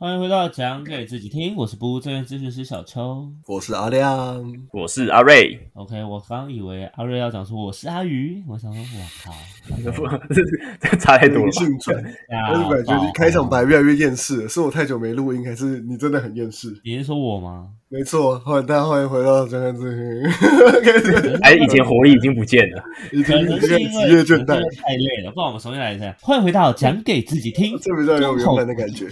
欢迎回到讲给自己听，我是不务正业咨询师小秋。我是阿亮。我是阿瑞，OK，我刚以为阿瑞要讲说我是阿鱼，我想说我靠，这 差太多了我就感觉你开场白越来越厌世了，是我太久没录音，还是你真的很厌世？你是说我吗？没错，欢迎大家欢迎回到讲给自己，开 始哎，以前活力已经不见了。已可能经已经是因为职业倦怠太累了，不然我们重新来一下。欢迎回到讲给自己听，这比较有原本的感觉。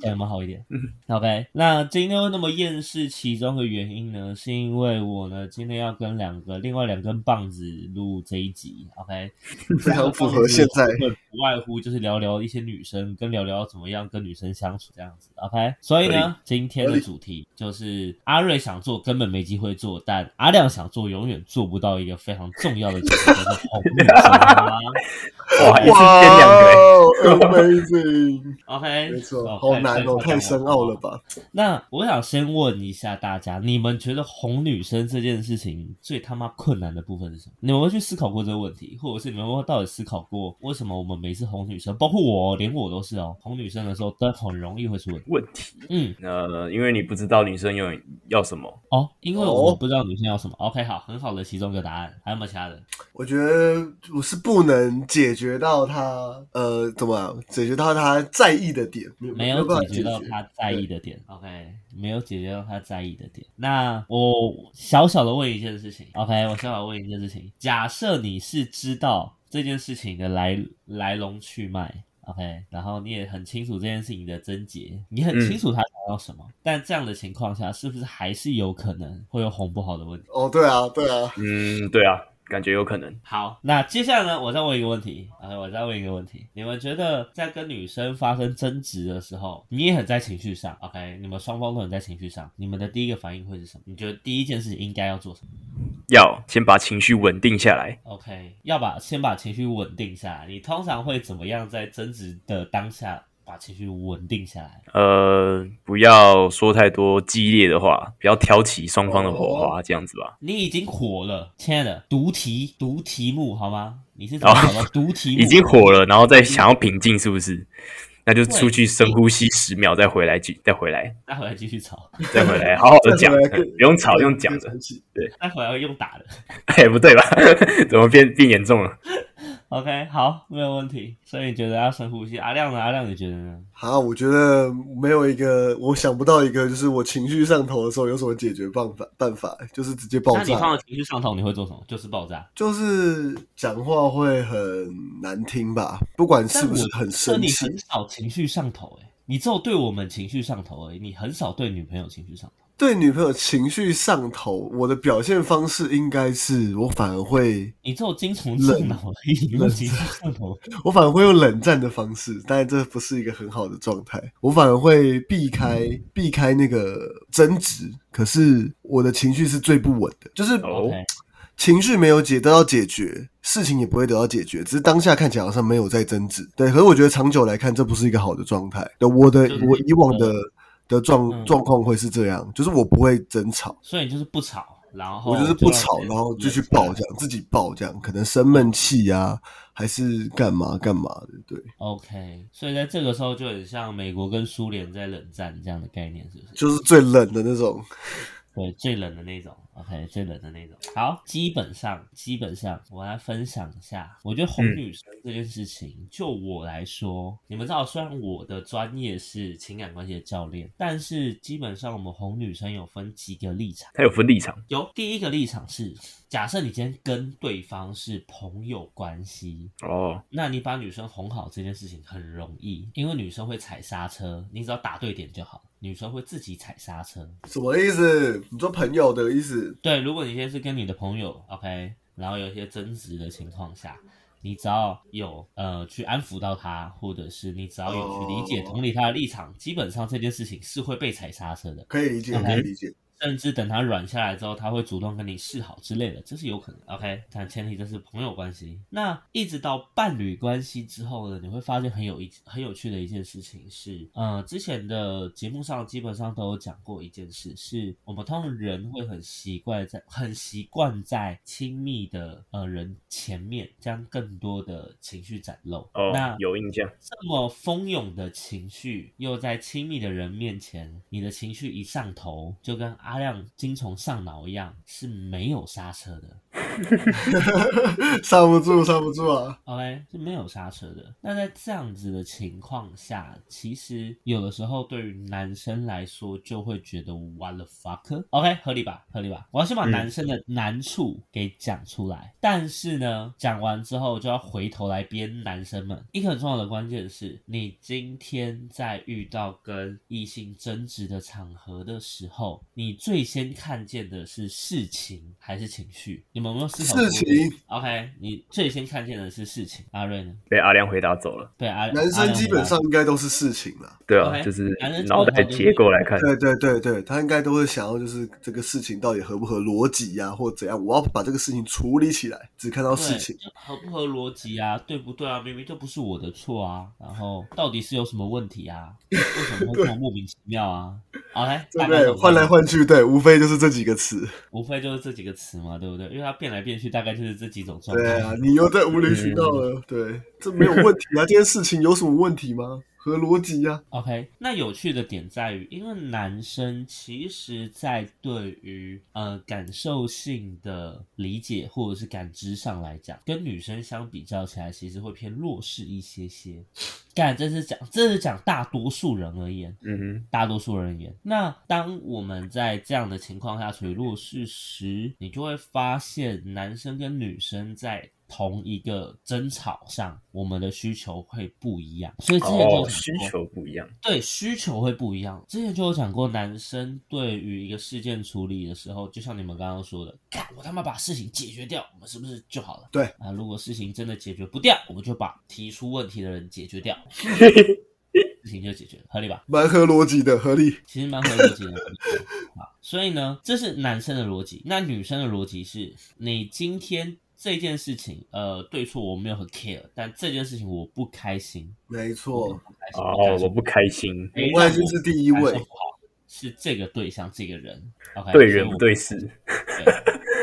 这样有没有好一点？OK，那今天会那么厌世，其中的原因呢，是因为我呢今天要跟两个另外两根棒子录这一集，OK，非常符合现在会不外乎就是聊聊一些女生，跟聊聊怎么样跟女生相处这样子，OK。所以呢，今天的主题就是阿瑞想做，根本没机会做，但阿亮想做，永远做不到一个非常重要的主题，就是哄女生，好吗哇，一次编两个，amazing！？OK，没错，哦好难哦，太太深奥了。吧？那我想先问一下大家，你们觉得哄女生这件事情最他妈困难的部分是什么？你们会去思考过这个问题，或者是你们会到底思考过为什么我们每次哄女生，包括我哦，连我都是哦，哄女生的时候都很容易会出问题。问题。嗯，呃，因为你不知道女生要要什么，哦，因为我们不知道女生要什么。OK，好，很好的其中一个答案，还有没有其他的？我觉得我是不能解决到他呃，怎么样解决到他在意的点，没有解决到他在意的点。OK，没有解决到他在意的点。那我小小的问一件事情。OK，我小小地问一件事情。假设你是知道这件事情的来来龙去脉。OK，然后你也很清楚这件事情的症结，你很清楚他想要什么，但这样的情况下，是不是还是有可能会有哄不好的问题？哦，对啊，对啊，嗯，对啊，感觉有可能。好，那接下来呢，我再问一个问题，OK，我再问一个问题，你们觉得在跟女生发生争执的时候，你也很在情绪上，OK，你们双方都很在情绪上，你们的第一个反应会是什么？你觉得第一件事情应该要做什么要先把情绪稳定下来。？OK，要把先把情绪稳定下来。你通常会怎么样在争执的当下把情绪稳定下来？呃，不要说太多激烈的话，不要挑起双方的火花，这样子吧。你已经火了，亲爱的，读题读题目好吗？你是怎么读题目？已经火了，然后再想要平静，是不是？那就出去深呼吸十秒，再回来，继再回来，再回来继续吵，再回来，好好的讲，不用吵，用讲的。对再回来用打的。哎，不对吧？怎么变变严重了？OK，好，没有问题。所以你觉得要深呼吸？阿亮呢？阿亮你觉得呢？好，我觉得没有一个，我想不到一个，就是我情绪上头的时候有什么解决办法办法，就是直接爆炸，那你放到情绪上头，你会做什么？就是爆炸。就是讲话会很难听吧，不管是不是很但生气你很，少情绪上头、欸，你只有对我们情绪上头而已，你很少对女朋友情绪上头。对女朋友情绪上头，我的表现方式应该是我反而会，你只有精虫上脑而已，你没有情绪上头。我反而会用冷战的方式，当然这不是一个很好的状态，我反而会避开避开那个争执，可是我的情绪是最不稳的，就是情绪没有解得到解决，事情也不会得到解决，只是当下看起来好像没有在争执。对，可是我觉得长久来看，这不是一个好的状态。对，我的就是我以往的的状嗯状况会是这样，就是我不会争吵，所以就是不吵，然后我就是不吵，然后就去爆这样，自己爆这样，可能生闷气啊，还是干嘛干嘛的。对，OK，所以在这个时候就很像美国跟苏联在冷战这样的概念，是不是？就是最冷的那种。对，最冷的那种，OK，最冷的那种。好，基本上，基本上，我来分享一下，我觉得哄嗯女生这件事情，就我来说，你们知道，虽然我的专业是情感关系的教练，但是基本上我们哄女生有分几个立场。他有分立场，有第一个立场是，假设你今天跟对方是朋友关系，哦，那你把女生哄好这件事情很容易，因为女生会踩刹车，你只要打对点就好。女生会自己踩刹车，什么意思？你说朋友的意思？对，如果你现在是跟你的朋友，OK，然后有一些争执的情况下，你只要有呃去安抚到他，或者是你只要有去理解、哦同理他的立场，基本上这件事情是会被踩刹车的。可以理解可以理解。甚至等他软下来之后，他会主动跟你示好之类的，这是有可能。OK，但前提这是朋友关系。那一直到伴侣关系之后呢，你会发现很有一很有趣的一件事情是，呃，之前的节目上基本上都有讲过一件事，是我们通常人会很习惯在很习惯在亲密的呃人前面将更多的情绪展露。哦那，有印象。这么蜂拥的情绪，又在亲密的人面前，你的情绪一上头，就跟阿亮精虫上脑一样，是没有刹车的。刹不住，刹不住啊！OK，是没有刹车的。那在这样子的情况下，其实有的时候对于男生来说，就会觉得 what the fuck？OK，、合理吧？合理吧？我要先把嗯男生的难处给讲出来，但是呢，讲完之后就要回头来编男生们。一个很重要的关键是，你今天在遇到跟异性争执的场合的时候，你最先看见的是事情还是情绪？你们有没有事情 OK，你最先看见的是事情。阿瑞呢？被阿亮回答走了。对阿男生基本上应该都是事情啦。对啊 OK，就是脑袋结构来看，对对对对，他应该都会想要就是这个事情到底合不合逻辑呀，或怎样，我要把这个事情处理起来，只看到事情合不合逻辑啊？对不对啊？明明就不是我的错啊！然后到底是有什么问题啊？为什么会这么莫名其妙啊？OK，对？换来换去，对，无非就是这几个词。无非就是这几个词嘛，对不对？因为他变来变去，大概就是这几种状态。对啊，你又在无理取闹了。对，这没有问题啊，这件事情有什么问题吗？合逻辑呀。OK，那有趣的点在于，因为男生其实在对于呃感受性的理解或者是感知上来讲，跟女生相比较起来，其实会偏弱势一些些。干，这是讲这是讲大多数人而言，嗯哼，大多数人而言。那当我们在这样的情况下处于弱势时，你就会发现男生跟女生在同一个争吵上，我们的需求会不一样。所以之前就有讲需求不一样。对需求会不一样。之前就有讲过，男生对于一个事件处理的时候，就像你们刚刚说的，干我他妈把事情解决掉，我们是不是就好了？对啊，如果事情真的解决不掉，我们就把提出问题的人解决掉，事情就解决了，合理吧？蛮合逻辑的，合理。其实蛮合逻辑的。啊，所以呢，这是男生的逻辑。那女生的逻辑是，你今天这件事情，呃，对错我没有很 care，但这件事情我不开心，没错，哦，我不开心，诶我外心是第一位是这个对象，这个人。OK，对人不对事。对，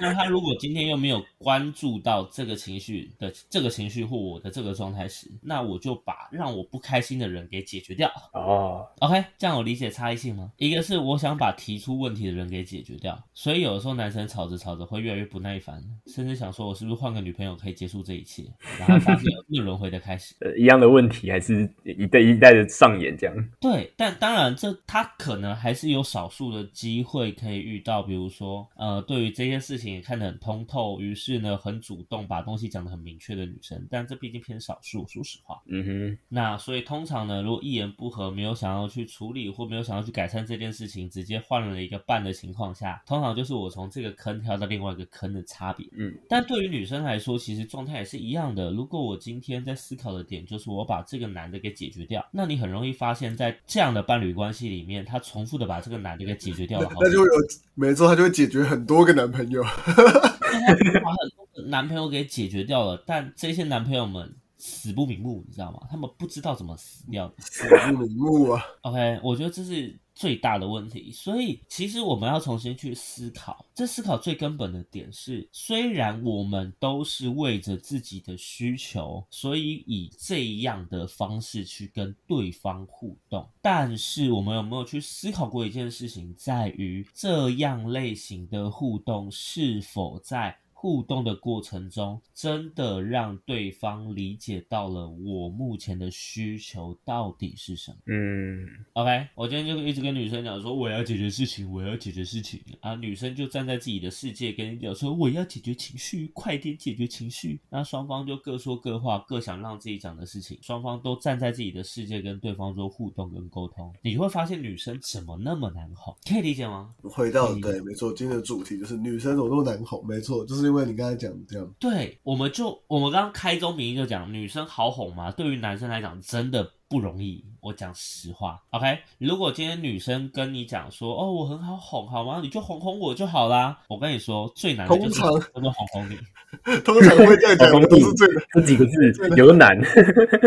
那他如果今天又没有关注到这个情绪的这个情绪或我的这个状态时，那我就把让我不开心的人给解决掉。哦，OK，这样有理解差异性吗？一个是我想把提出问题的人给解决掉，所以有的时候男生吵着吵着会越来越不耐烦，甚至想说我是不是换个女朋友可以结束这一切，然后发现又轮回的开始。呃，一样的问题还是一代一代的上演这样。对，但当然这他可能还是有少数的机会可以遇到，比如说呃，对于这件事情也看得很通透，于是呢很主动把东西讲得很明确的女生，但这毕竟偏少数，说实话。嗯哼，那所以通常呢，如果一言不合，没有想要去处理或没有想要去改善这件事情，直接换了一个伴的情况下，通常就是我从这个坑跳到另外一个坑的差别。嗯，但对于女生来说，其实状态也是一样的。如果我今天在思考的点就是我把这个男的给解决掉，那你很容易发现，在这样的伴侣关系里面，他重复的把这个男的给解决掉了好那就会有，没错，他就会解决很多个男朋友。他把很多个男朋友给解决掉了，但这些男朋友们死不瞑目，你知道吗？他们不知道怎么死掉的。死不瞑目啊！OK，我觉得这是最大的问题，所以其实我们要重新去思考。这思考最根本的点是，虽然我们都是为着自己的需求，所以以这样的方式去跟对方互动，但是我们有没有去思考过一件事情，在于这样类型的互动是否在互动的过程中，真的让对方理解到了我目前的需求到底是什么。嗯，OK，我今天就一直跟女生讲说我要解决事情，我要解决事情啊，女生就站在自己的世界跟你讲说我要解决情绪，快点解决情绪。那双方就各说各话，各想让自己讲的事情，双方都站在自己的世界跟对方做互动跟沟通，你会发现女生怎么那么难哄，可以理解吗？回到嗯对，没错，今天的主题就是女生怎么那么难哄？没错，就是因因为你刚才讲的这样，对，我们就我们刚刚开宗明义就讲，女生好哄嘛？对于男生来讲，真的不容易。我讲实话，OK。如果今天女生跟你讲说，哦，我很好哄，好吗？你就哄哄我就好啦。我跟你说，最难的就是通常真的哄哄你。通常会这样讲 的都是最的。这几个字有难，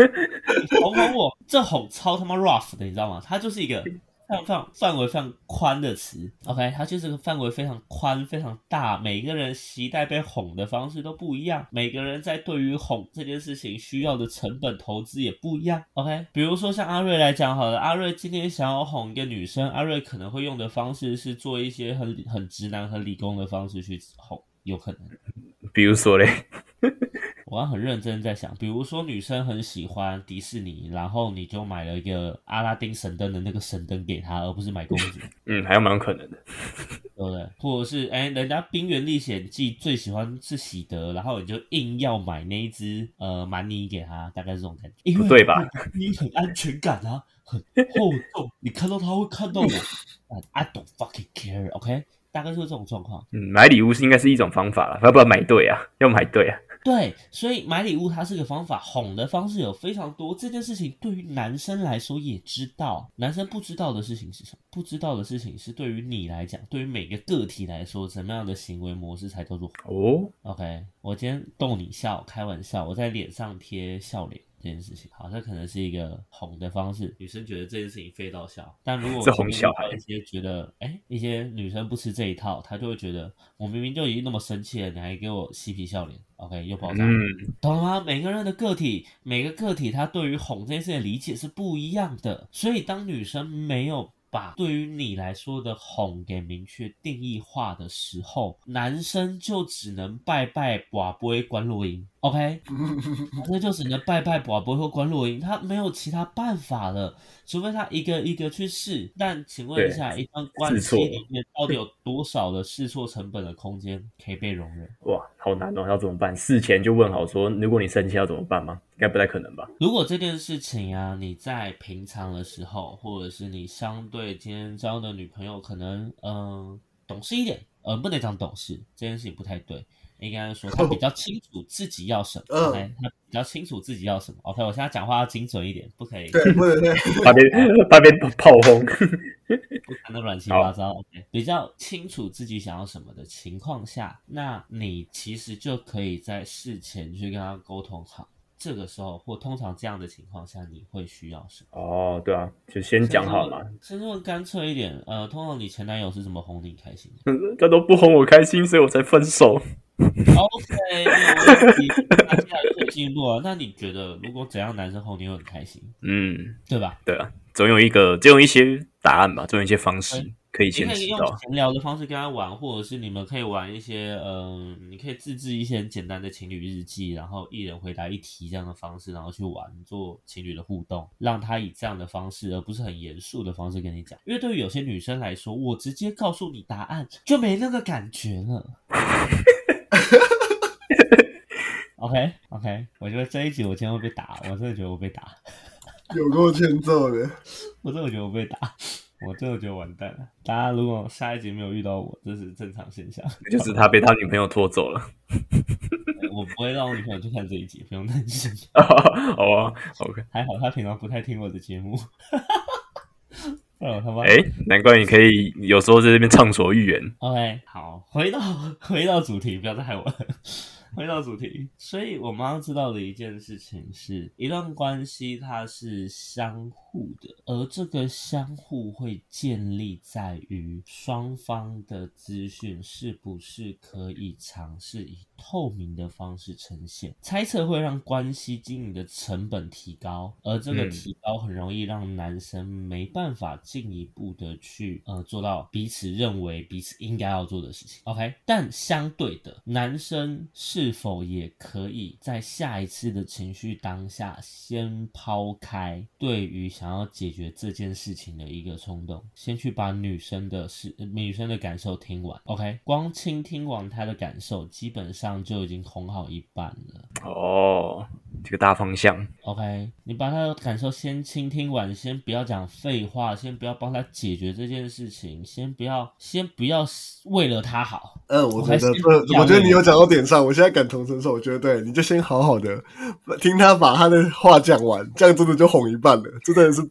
哄哄我，这哄超他妈 rough 的，你知道吗？它就是一个非常非常范围非常宽的词，OK，它就是个范围非常宽、非常大，每个人期待被哄的方式都不一样，每个人在对于哄这件事情需要的成本投资也不一样，OK。比如说像阿瑞来讲好了，阿瑞今天想要哄一个女生，阿瑞可能会用的方式是做一些很很直男、很理工的方式去哄，有可能。比如说嘞，我要很认真在想，比如说女生很喜欢迪士尼，然后你就买了一个阿拉丁神灯的那个神灯给她，而不是买公主，嗯，还有蛮有可能的。对不对？或者是哎，人家《冰原历险记》最喜欢是喜德，然后你就硬要买那一只呃蛮尼给他，大概是这种感觉。因为对吧？你很安全感啊，很厚重，你看到他会看到我。I don't fucking care，OK？、大概就是这种状况。嗯，买礼物是应该是一种方法了，要不要买对啊？要买对啊。对，所以买礼物它是个方法，哄的方式有非常多。这件事情对于男生来说也知道，男生不知道的事情是什么？不知道的事情是对于你来讲，对于每个个体来说，怎么样的行为模式才叫做哦，OK？我今天逗你笑，开玩笑，我在脸上贴笑脸。这件事情，好，这可能是一个哄的方式，女生觉得这件事情费到笑，但如果 这哄小孩一些觉得，哎，一些女生不吃这一套，她就会觉得，我明明就已经那么生气了，你还给我嬉皮笑脸，OK，又爆炸，嗯，懂了吗？每个人的个体，每个个体他对于哄这件事的理解是不一样的，所以当女生没有把对于你来说的哄给明确定义化的时候，男生就只能拜拜寡不会关录音，OK，男生就只能拜拜寡不会或关录音，他没有其他办法了，除非他一个一个去试。但请问一下，一段关系里面到底有多少的试错成本的空间可以被容忍？哇，好难哦，要怎么办？事前就问好说，如果你生气要怎么办吗？应该不太可能吧？如果这件事情啊，你在平常的时候，或者是你相对今天交的女朋友，可能嗯、呃懂事一点，呃不能讲懂事，这件事情不太对，应该说 他比较清楚自己要什么、嗯她比较清楚自己要什么，OK，我现在讲话要精准一点，不可以对，不能对，怕别怕别炮轰。不谈的乱七八糟，OK，比较清楚自己想要什么的情况下，那你其实就可以在事前去跟他沟通好。这个时候，或通常这样的情况下，你会需要什么？哦，对啊，就先讲好嘛。甚至问干脆一点，呃，通常你前男友是怎么哄你开心的他都不哄我开心，所以我才分手。？OK，没有问题，那接下来就可以进一步了。那你觉得，如果怎样男生哄你会很开心，嗯，对吧？对啊，总有一个，总有一些答案吧，总有一些方式可以先知道。闲聊的方式跟他玩，或者是你们可以玩一些，嗯、你可以自制一些很简单的情侣日记，然后一人回答一题这样的方式，然后去玩做情侣的互动，让他以这样的方式，而不是很严肃的方式跟你讲。因为对于有些女生来说，我直接告诉你答案就没那个感觉了。OK OK，我觉得这一集我今天会被打，我真的觉得我被打，有够欠揍的。我真的觉得我被打，我真的觉得完蛋了。大家如果下一集没有遇到我，这是正常现象。就是他被他女朋友拖走了。我不会让我女朋友去看这一集，不用担心。哦，OK，还好他平常不太听我的节目。他妈哎、难怪你可以有时候在这边畅所欲言。OK，好，回到回到主题，不要再害我了。回到主题，所以我们要知道的一件事情是，一段关系它是相互的，而这个相互会建立在于双方的资讯是不是可以尝试以透明的方式呈现。猜测会让关系经营的成本提高，而这个嗯提高很容易让男生没办法进一步的去呃做到彼此认为彼此应该要做的事情。OK，但相对的，男生是否也可以在下一次的情绪当下，先抛开对于想要解决这件事情的一个冲动，先去把女生的事、呃女生的感受听完。OK，光倾听完她的感受，基本上就已经哄好一半了。哦，这个大方向。OK，你把她的感受先倾听完，先不要讲废话，先不要帮她解决这件事情，先不要，先不要为了她好。呃，我觉得我觉得你有讲到点上，我现在感同身受。我觉得对，你就先好好的听他把他的话讲完，这样真的就哄一半了，这真的是，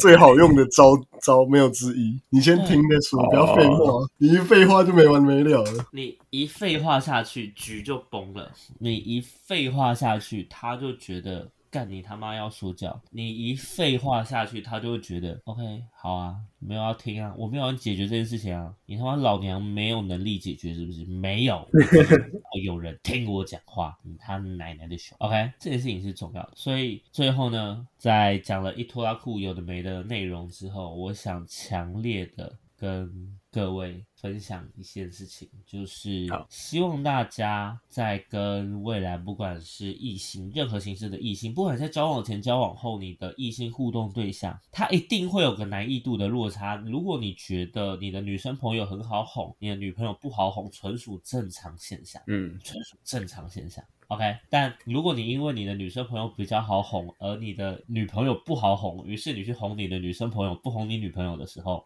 最好用的招招，没有之一。你先听得出，不要废话，你一废话就没完没了了。你一废话下去，局就崩了。你一废话下去，他就觉得干你他妈要说教。你一废话下去，他就会觉得 OK 好啊，没有要听啊，我没有要解决这件事情啊。你他妈老娘没有能力解决是不是？没有，有人听我讲话，你他奶奶的熊。OK，这件事情是重要的。所以最后呢，在讲了一拖拉库有的没的内容之后，我想强烈的跟各位分享一件事情，就是希望大家在跟未来不管是异性任何形式的异性，不管在交往前、交往后，你的异性互动对象，他一定会有个难易度的落差。如果你觉得你的女生朋友很好哄，你的女朋友不好哄，纯属正常现象。嗯，纯属正常现象。OK，但如果你因为你的女生朋友比较好哄，而你的女朋友不好哄，于是你去哄你的女生朋友，不哄你女朋友的时候，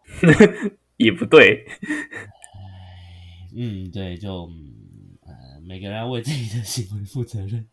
也不对。嗯，对，就呃，每个人要为自己的行为负责任。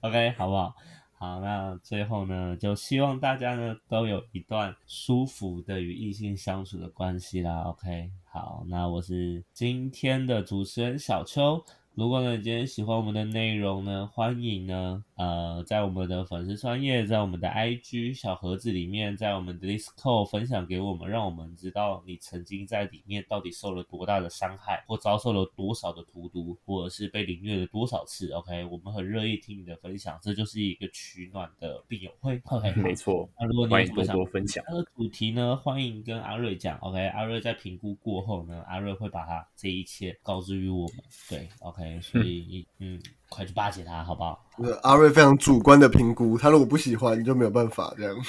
OK，好不好？好，那最后呢，就希望大家呢都有一段舒服的与异性相处的关系啦。OK，好，那我是今天的主持人小秋。如果呢你今天喜欢我们的内容呢，欢迎呢呃在我们的粉丝专业，在我们的 IG 小盒子里面，在我们的 Discord 分享给我们，让我们知道你曾经在里面到底受了多大的伤害，或遭受了多少的荼毒，或者是被凌虐了多少次。OK，我们很乐意听你的分享，这就是一个取暖的病友会。OK，没错，那如果你有什么想多分享。他的主题呢，欢迎跟阿瑞讲。OK，阿瑞在评估过后呢，阿瑞会把他这一切告知于我们。对，OK，所以嗯快去巴结他，好不好？阿瑞非常主观的评估，他如果不喜欢，你就没有办法这样。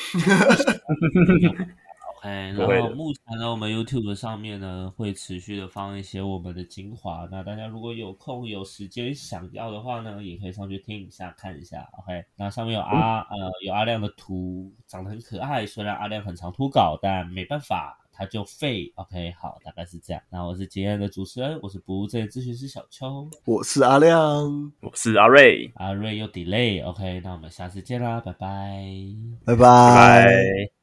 OK，然后目前呢，我们 YouTube 上面呢会持续的放一些我们的精华，那大家如果有空有时间想要的话呢，也可以上去听一下看一下。OK，那上面有阿呃有阿亮的图，长得很可爱，虽然阿亮很常脱稿，但没办法。他就废，OK，好，大概是这样。那我是今天的主持人，我是不务正业咨询师小邱，我是阿亮，我是阿瑞，阿瑞又 delay，OK，、那我们下次见啦，拜拜。拜拜拜。